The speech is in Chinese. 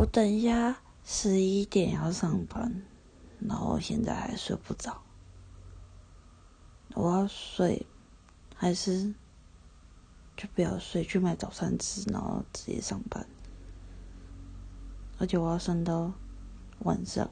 我等一下十一点要上班然后现在还睡不着我要睡还是就不要睡去买早餐吃然后直接上班。而且我要上到晚上。